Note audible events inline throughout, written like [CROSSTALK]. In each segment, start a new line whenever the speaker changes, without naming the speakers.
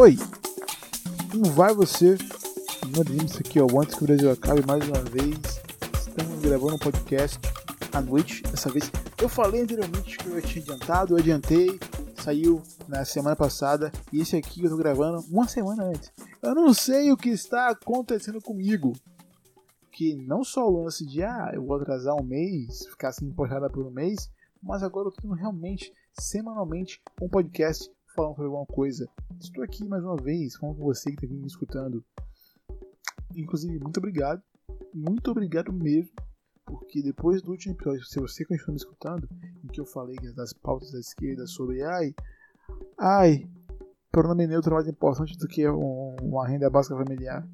Oi! Como vai você? Meu Dreams aqui, ó. Antes que o Brasil acabe mais uma vez, estamos gravando um podcast à noite. Dessa vez eu falei anteriormente que eu tinha adiantado, eu adiantei, saiu na semana passada e esse aqui eu tô gravando uma semana antes. Eu não sei o que está acontecendo comigo. Que não só o lance de ah, eu vou atrasar um mês, ficar assim empolgada por um mês, mas agora eu tô tendo realmente, semanalmente, um podcast falando sobre alguma coisa. Estou aqui mais uma vez falando com você que está me escutando. Inclusive, muito obrigado. Muito obrigado mesmo. Porque depois do último episódio, se você continua me escutando, em que eu falei das pautas da esquerda sobre ai, ai, pronome neutro é mais importante do que um, uma renda básica familiar.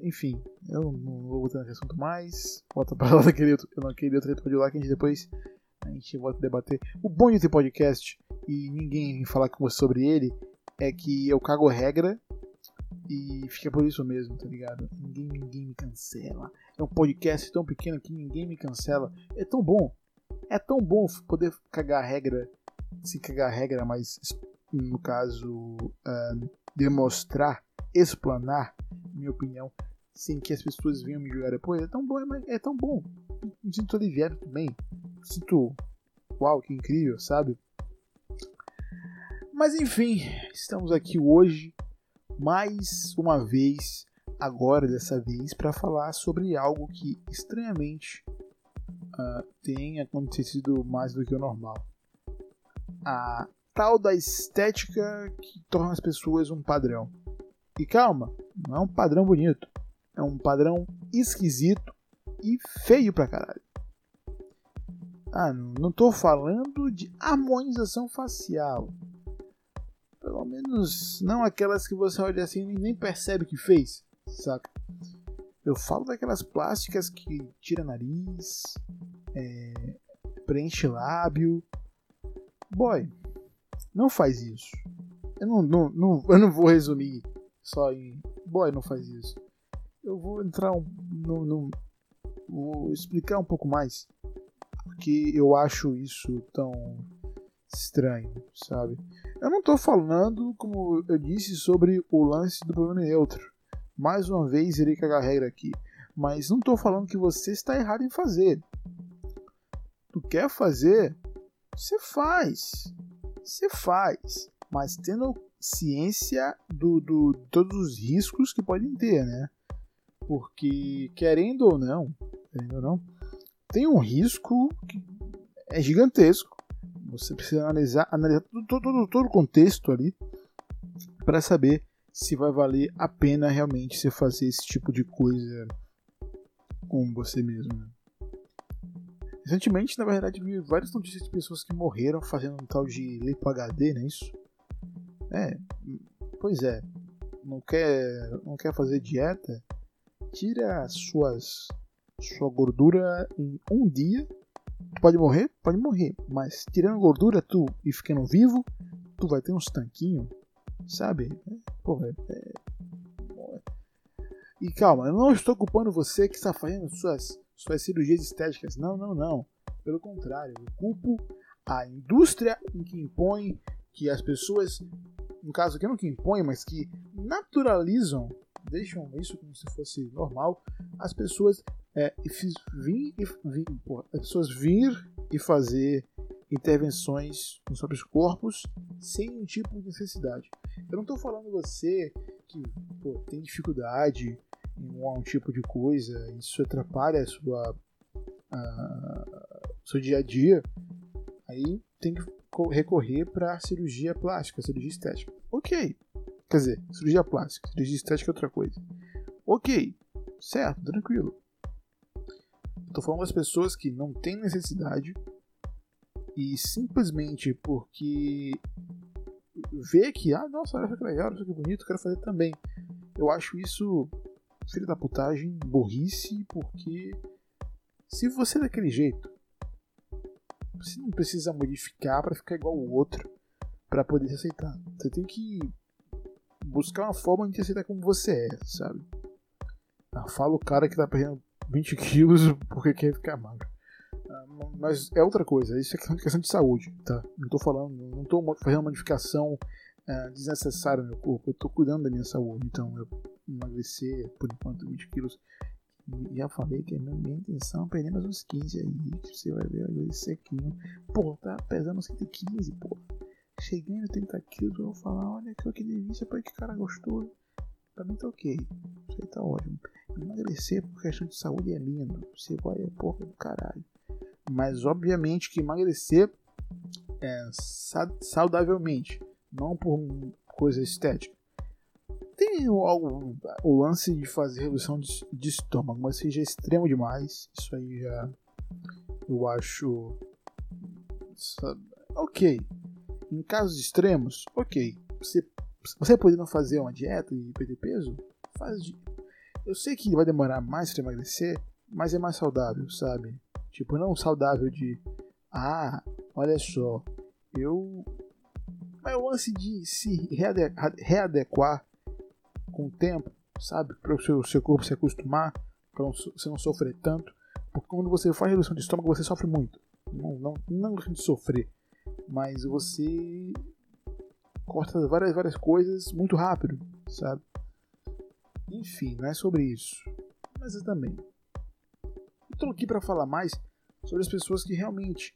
Enfim, eu não vou botar nesse assunto mais. Volta para lá [LAUGHS] daquele outro, naquele outro episódio lá que a gente depois a gente volta a debater. O bom de ter podcast e ninguém falar com você sobre ele é que eu cago regra e fica por isso mesmo, tá ligado? Ninguém, ninguém me cancela. É um podcast tão pequeno que ninguém me cancela. É tão bom. É tão bom poder cagar regra, se cagar regra, mas no caso uh, demonstrar, explanar minha opinião sem que as pessoas venham me julgar depois. É tão bom, é, é tão bom. Me sinto aliviado também. Sinto, uau, que incrível, sabe? Mas enfim, estamos aqui hoje mais uma vez, agora dessa vez, para falar sobre algo que estranhamente uh, tem acontecido mais do que o normal. A tal da estética que torna as pessoas um padrão. E calma, não é um padrão bonito, é um padrão esquisito e feio pra caralho. Ah, não tô falando de harmonização facial. Pelo menos não aquelas que você olha assim e nem percebe que fez, saca? Eu falo daquelas plásticas que tira nariz, é, preenche lábio. Boy, não faz isso. Eu não, não, não, eu não vou resumir só em boy, não faz isso. Eu vou entrar no, no, vou explicar um pouco mais porque eu acho isso tão estranho, sabe? Eu não estou falando, como eu disse, sobre o lance do problema neutro. Mais uma vez, irei cagar regra aqui. Mas não estou falando que você está errado em fazer. Tu quer fazer? Você faz. Você faz. Mas tendo ciência do, do todos os riscos que podem ter, né? Porque, querendo ou não, querendo ou não, tem um risco que é gigantesco você precisa analisar, analisar todo, todo, todo o contexto ali para saber se vai valer a pena realmente você fazer esse tipo de coisa com você mesmo. Né? Recentemente, na verdade, vi várias notícias de pessoas que morreram fazendo um tal de lipo HD, não é isso? É, pois é. Não quer, não quer fazer dieta? Tira suas sua gordura em um dia Tu pode morrer? Pode morrer. Mas tirando gordura, tu e ficando vivo, tu vai ter uns tanquinhos, sabe? Porra, é... E calma, eu não estou culpando você que está fazendo suas, suas cirurgias estéticas. Não, não, não. Pelo contrário, eu culpo a indústria em que impõe que as pessoas, no caso aqui não que impõe, mas que naturalizam, deixam isso como se fosse normal, as pessoas é, vir, porra, as pessoas vir e fazer intervenções nos próprios corpos sem nenhum tipo de necessidade. Eu não estou falando você que tem dificuldade em um tipo de coisa, isso atrapalha a sua a, seu dia a dia, aí tem que recorrer para cirurgia plástica, cirurgia estética. Ok. Quer dizer, cirurgia plástica, cirurgia estética é outra coisa. Ok, certo, tranquilo. Tô falando das pessoas que não têm necessidade e simplesmente porque vê que, ah, nossa, olha que legal, olha que bonito, quero fazer também. Eu acho isso filho da putagem, burrice, porque se você é daquele jeito, você não precisa modificar para ficar igual o outro para poder se aceitar. Você tem que buscar uma forma de se aceitar como você é, sabe? Ah, fala o cara que tá perdendo 20 quilos porque quer ficar magro. Ah, mas é outra coisa, isso é questão de saúde, tá? Não tô falando, não tô fazendo uma modificação é, desnecessário no meu corpo. Eu tô cuidando da minha saúde, então eu emagrecer por enquanto 20 quilos. Já falei que a minha, intenção é perder mais uns 15 aí. Você vai ver aí sequinho. Pô, tá pesando 115, pô. Cheguei no 30 quilos, eu vou falar, olha que, delícia, pô, que cara gostoso. Pra mim tá ok. Isso aí tá ótimo. Emagrecer por questão de saúde é lindo. Você vai é porra do caralho. Mas obviamente que emagrecer é, saudavelmente, não por coisa estética. Tem o, o, lance de fazer redução de, de, estômago, mas seja extremo demais. Isso aí já eu acho ok. Em casos extremos, ok. Você, você podendo fazer uma dieta e perder peso, faz. Eu sei que vai demorar mais para emagrecer, mas é mais saudável, sabe? Tipo, não saudável de ah, olha só, eu. Mas o lance de se readequar com o tempo, sabe? Para o seu, seu corpo se acostumar, para você não sofrer tanto. Porque quando você faz redução de estômago, você sofre muito. Não, não, não de sofrer, mas você corta várias, várias coisas muito rápido, sabe? Enfim, não é sobre isso. Mas eu também. Estou aqui para falar mais sobre as pessoas que realmente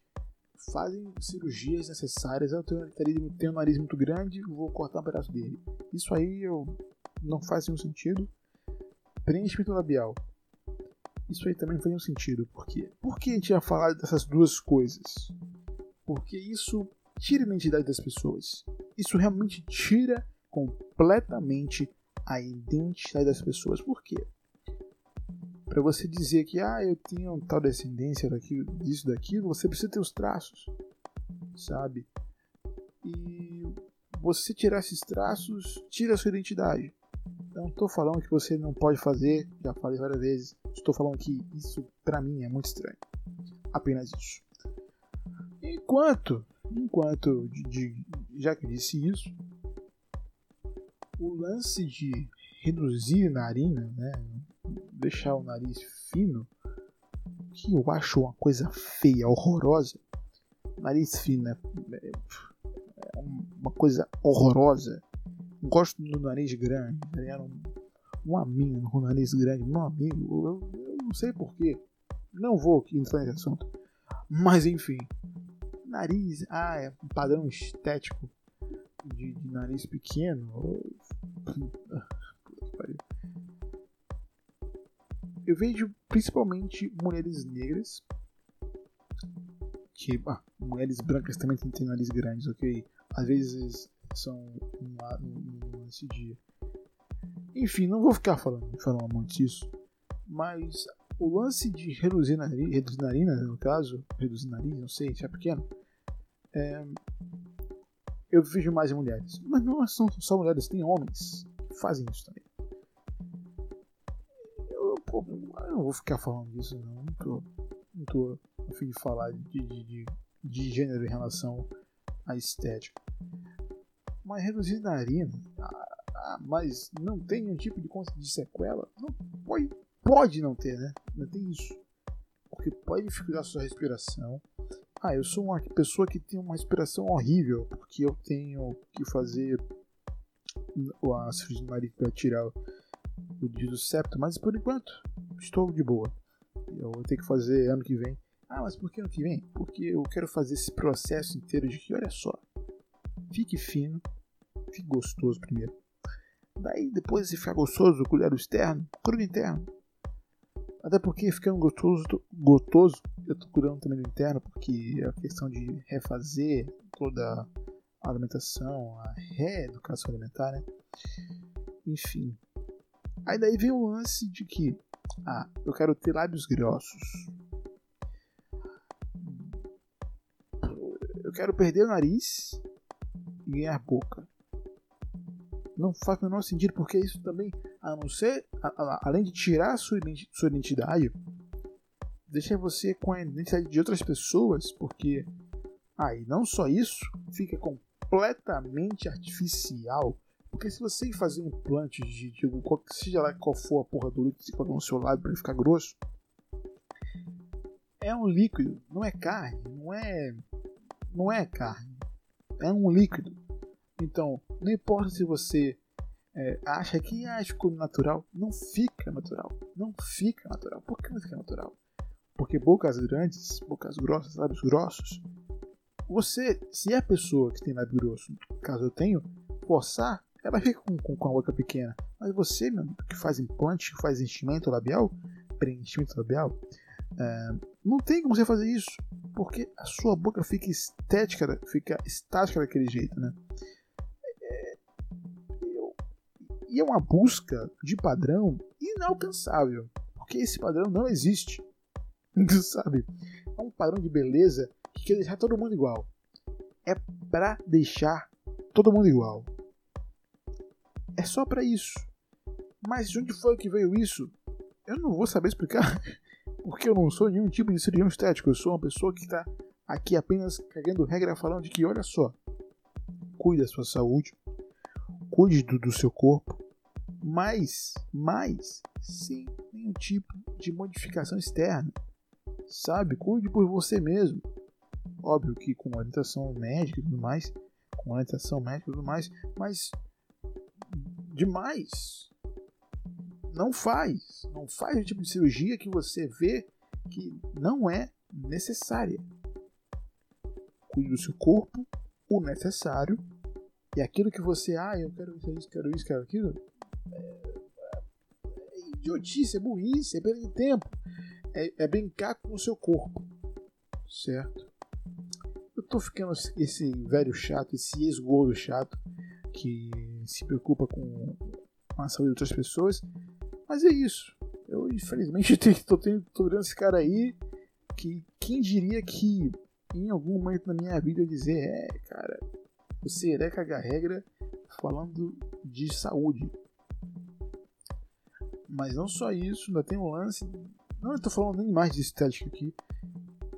fazem cirurgias necessárias. Eu tenho, tenho um nariz muito grande, vou cortar um pedaço dele. Isso aí eu não faz nenhum sentido. Preenchimento labial. Isso aí também não faz nenhum sentido. Por quê? Por que a gente ia falar dessas duas coisas? Porque isso tira a identidade das pessoas. Isso realmente tira completamente a identidade das pessoas. Por quê? Para você dizer que ah, eu tenho tal descendência daquilo, disso, daquilo, você precisa ter os traços, sabe? E você tirar esses traços tira a sua identidade. Não estou falando que você não pode fazer, já falei várias vezes. Estou falando que isso para mim é muito estranho. Apenas isso. Enquanto, enquanto, de, de, já que disse isso, o lance de reduzir narina, né, deixar o nariz fino, que eu acho uma coisa feia, horrorosa. Nariz fino é, é, é uma coisa horrorosa. Gosto do nariz grande. Tá um, uma mina com nariz grande, meu amigo, eu, eu não sei porquê. Não vou aqui entrar nesse assunto. Mas enfim. Nariz, ah, é um padrão estético de, de nariz pequeno. eu vejo principalmente mulheres negras, que ah, mulheres brancas também têm nariz grandes, ok? Às vezes são um, lance de. Enfim, não vou ficar falando, falando muito disso, mas o lance de reduzir nariz, reduzir narina, no caso, reduzir nariz, não sei, se é pequeno, é, eu vejo mais mulheres. Mas não são só mulheres, tem homens que fazem isso também. Pô, eu não vou ficar falando disso, não. Não tô, não tô a fim de falar de, de, de, de gênero em relação à estética. Mas reduzir narina, ah, ah, mas não tem nenhum tipo de, de sequela? Não, pode, pode não ter, né? Não tem isso. Porque pode dificultar a sua respiração. Ah, eu sou uma pessoa que tem uma respiração horrível, porque eu tenho que fazer a cirurgia de nariz para tirar o dia do septo, mas por enquanto estou de boa. Eu vou ter que fazer ano que vem. Ah, mas por que ano que vem? Porque eu quero fazer esse processo inteiro de que, olha só, fique fino, fique gostoso primeiro. Daí, depois de ficar gostoso, colher o externo, cura o interno. Até porque ficando gostoso, gostoso eu tô cuidando também do interno, porque a questão de refazer toda a alimentação, a reeducação alimentar, né? Enfim, Aí daí vem o lance de que, ah, eu quero ter lábios grossos. Eu quero perder o nariz e ganhar boca. Não faz o menor sentido, porque isso também, a não ser, a, a, além de tirar sua, sua identidade, deixa você com a identidade de outras pessoas, porque aí ah, não só isso, fica completamente artificial porque se você fazer um implante de, de qual, seja lá qual for a porra do líquido que você coloca no seu lábio para ele ficar grosso, é um líquido, não é carne, não é não é carne, é um líquido. Então, não importa se você é, acha que ah, ficou natural, não fica natural. Não fica natural. Por que não fica natural? Porque bocas grandes, bocas grossas, lábios grossos, você, se é a pessoa que tem lábio grosso, caso eu tenho, forçar, ela fica com, com, com a boca pequena. Mas você, meu que faz implante, que faz enchimento labial, preenchimento labial, é, não tem como você fazer isso, porque a sua boca fica estética, fica estática daquele jeito, né? É, e é uma busca de padrão inalcançável, porque esse padrão não existe, [LAUGHS] sabe? É um padrão de beleza que quer deixar todo mundo igual. É pra deixar todo mundo igual. É só para isso. Mas de onde foi que veio isso? Eu não vou saber explicar, [LAUGHS] porque eu não sou nenhum tipo de cirurgião estético. Eu sou uma pessoa que está aqui apenas cagando regra falando de que, olha só, cuide da sua saúde, cuide do, do seu corpo, mas, mas, sem nenhum tipo de modificação externa. Sabe? Cuide por você mesmo. Óbvio que com orientação médica e tudo mais, com orientação médica e tudo mais, mas demais. Não faz. Não faz o tipo de cirurgia que você vê que não é necessária. Cuide do seu corpo, o necessário, e aquilo que você, ah, eu quero isso, quero isso, quero aquilo, é, é idiotice, é burrice, é perda de tempo. É, é brincar com o seu corpo. Certo? Eu tô ficando esse velho chato, esse ex-gordo chato, que se preocupa com a saúde de outras pessoas. Mas é isso. Eu, infelizmente, [LAUGHS] tô, tendo, tô esse cara aí que quem diria que em algum momento na minha vida eu dizer, é, cara, você é cagar regra falando de saúde. Mas não só isso, ainda tem um lance. Não estou falando nem mais de estética aqui.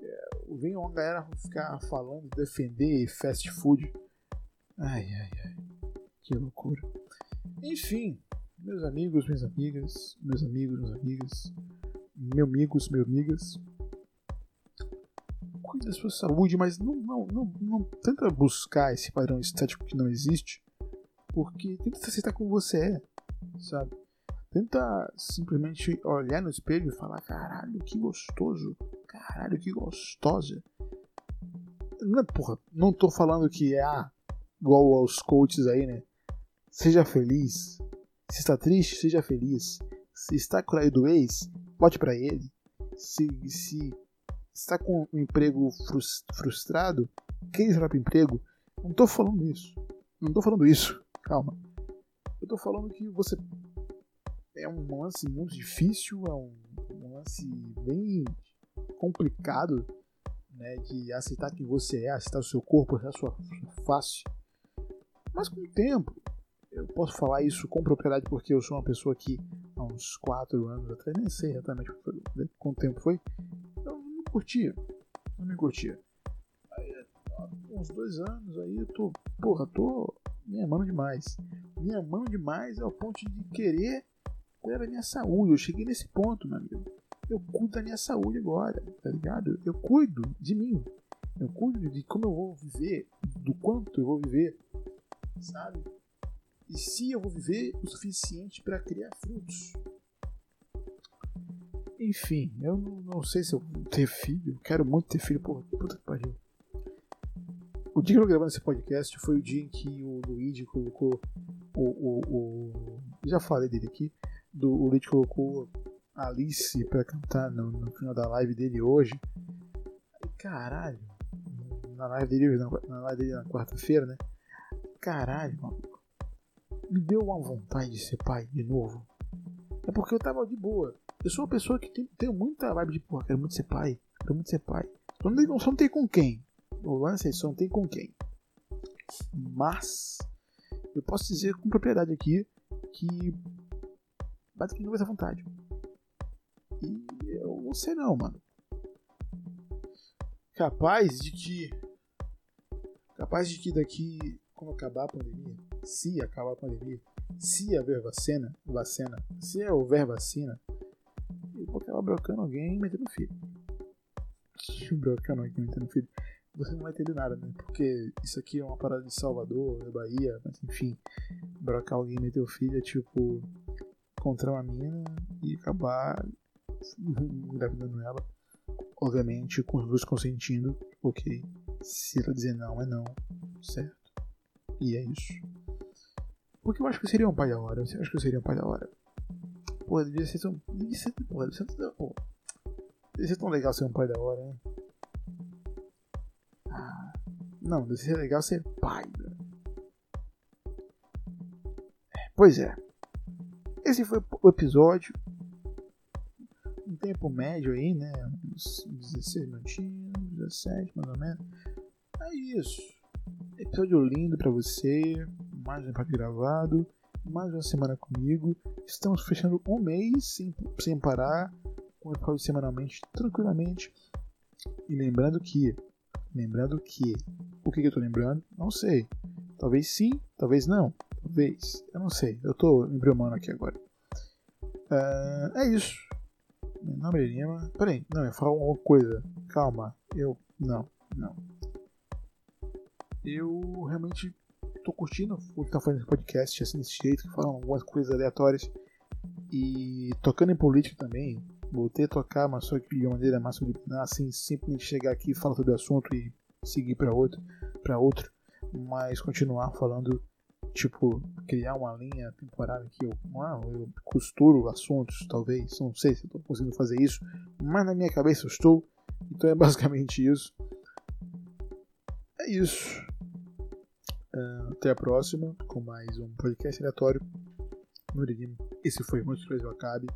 É, vem uma galera ficar falando, defender fast food. Ai, ai, ai. Que loucura. Enfim, meus amigos, minhas amigas, meus amigos, minhas amigas, meus amigos, meus amigas. Cuide da sua saúde, mas não, não, não, não tenta buscar esse padrão estético que não existe, porque tenta se aceitar como você é, sabe? Tenta simplesmente olhar no espelho e falar: caralho, que gostoso, caralho, que gostosa. Não, porra, não tô falando que é ah, igual aos coaches aí, né? Seja feliz. Se está triste, seja feliz. Se está com do ex, bote para ele. Se, se está com um emprego frustrado, queira seu próprio emprego. Não estou falando isso. Não estou falando isso. Calma. Eu estou falando que você é um lance muito difícil, é um, um lance bem complicado né, de aceitar quem você é, aceitar o seu corpo, aceitar a sua, face. Mas com o tempo, eu posso falar isso com propriedade porque eu sou uma pessoa que há uns 4 anos atrás, nem sei exatamente quanto tempo foi, eu não curtia. Não me curtia. Aí, uns dois anos aí eu tô, porra, tô me amando demais. Me amando demais ao ponto de querer cuidar da minha saúde. Eu cheguei nesse ponto, meu amigo. Eu cuido da minha saúde agora, tá ligado? Eu cuido de mim. Eu cuido de como eu vou viver, do quanto eu vou viver, sabe? e se eu vou viver o suficiente para criar frutos. Enfim, eu não, sei se eu vou ter filho. Quero muito ter filho. Porra, puta que pariu. O dia que eu gravando esse podcast foi o dia em que o Luigi colocou o. o, o já falei dele aqui. Do, o Luigi colocou Alice pra cantar no, no final da live dele hoje. Caralho. Na live dele na, na live dele na quarta-feira, né? Caralho, mano me deu uma vontade de ser pai de novo. É porque eu tava de boa. Eu sou uma pessoa que tem, tenho muita vibe de, porra, quero muito ser pai. Quero muito ser pai. Só não, tem, só não tem com quem. O lance é só não tem com quem. Mas, eu posso dizer com propriedade aqui que bate que não vai ter vontade. E eu não sei não, mano. Capaz de que. Capaz de que daqui, quando acabar a pandemia, se acabar a pandemia, se haver vacina, vacina, se houver vacina, eu vou acabar brocando alguém e metendo filho. [LAUGHS] brocando alguém metendo filho. você não vai entender nada, né? Porque isso aqui é uma parada de Salvador, da Bahia, mas enfim, brocar alguém meter o filho é tipo encontrar uma mina e acabar [LAUGHS] engravidando ela. Obviamente, com os dois consentindo, ok. Se ela dizer não, é não, certo? E é isso. Porque eu acho que seria um pai da hora. Eu acho que seria um pai da hora. Pô, devia ser tão. Devia ser, porra, devia ser, pô, devia ser tão legal ser um pai da hora, né? Ah, não, deve ser legal ser pai, né? Pois é. Esse foi o episódio. Um tempo médio aí, né? Uns 16 minutinhos, 17 mais ou menos. É isso. Episódio lindo pra você. Mais um episódio gravado. Mais uma semana comigo. Estamos fechando um mês sem, sem parar. Um episódio semanalmente, tranquilamente. E lembrando que. Lembrando que. O que, que eu tô lembrando? Não sei. Talvez sim, talvez não. Talvez. Eu não sei. Eu tô embriomando aqui agora. Uh, é isso. Meu nome é. Peraí, não, eu falo uma coisa. Calma. Eu. Não, não. Eu realmente tô curtindo o que tá fazendo esse podcast assim desse jeito, que falam algumas coisas aleatórias. E tocando em política também. Voltei a tocar, mas só que de uma maneira mais subliminar, assim, simplesmente chegar aqui, falar sobre o assunto e seguir para outro, para outro, mas continuar falando tipo, criar uma linha temporária que eu, ah, eu costuro assuntos, talvez, não sei se estou conseguindo fazer isso, mas na minha cabeça eu estou, então é basicamente isso. É isso. Uh, até a próxima com mais um podcast aleatório no Iridim. Esse foi muito que o Brasil acabe.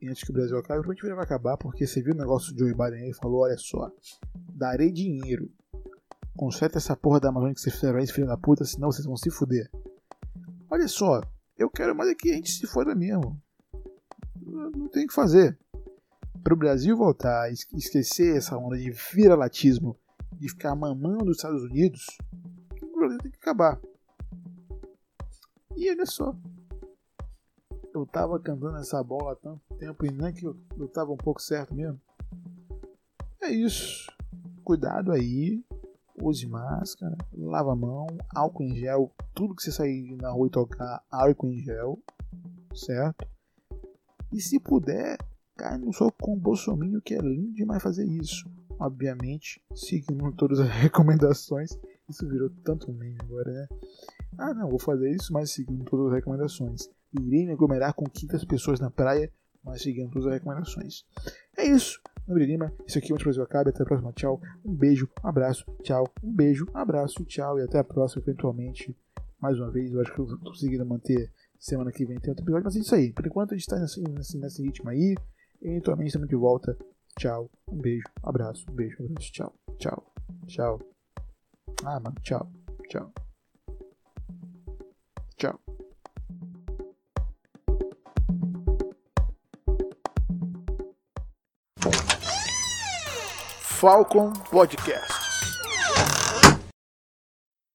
E antes que o Brasil acabe, provavelmente vai acabar porque você viu o negócio do Joe Biden aí e falou: olha só, darei dinheiro Conserta essa porra da Amazônia que vocês fizeram aí, filho da puta, senão vocês vão se fuder. Olha só, eu quero mais é que a gente se foda mesmo. Não tem o que fazer. Para o Brasil voltar, esquecer essa onda de viralatismo, de ficar mamando os Estados Unidos, o Brasil tem que acabar. E olha só. Eu tava cantando essa bola há tanto tempo e não é que eu, eu tava um pouco certo mesmo. É isso. Cuidado aí use máscara, lava a mão, álcool em gel, tudo que você sair na rua e tocar, álcool em gel, certo? E se puder, cai no soco com o Bolsonaro, que é lindo demais fazer isso. Obviamente, seguindo [LAUGHS] todas as recomendações. Isso virou tanto meme agora, né? Ah, não, vou fazer isso, mas seguindo todas as recomendações. Irei me aglomerar com 500 pessoas na praia, mas seguindo todas as recomendações. É isso. André Lima, isso aqui é o Brasil Acabe. Até a próxima. Tchau. Um beijo, um abraço, tchau. Um beijo, um abraço, tchau. E até a próxima, eventualmente. Mais uma vez, eu acho que eu tô conseguindo manter semana que vem tem outro episódio. Mas é isso aí. Por enquanto a gente tá nesse, nesse, nesse ritmo aí. Eventualmente estamos de volta. Tchau. Um beijo, um abraço, um beijo, um abraço. Tchau. Tchau. Tchau. Ah, mano. Tchau. Tchau. Falcon Podcast.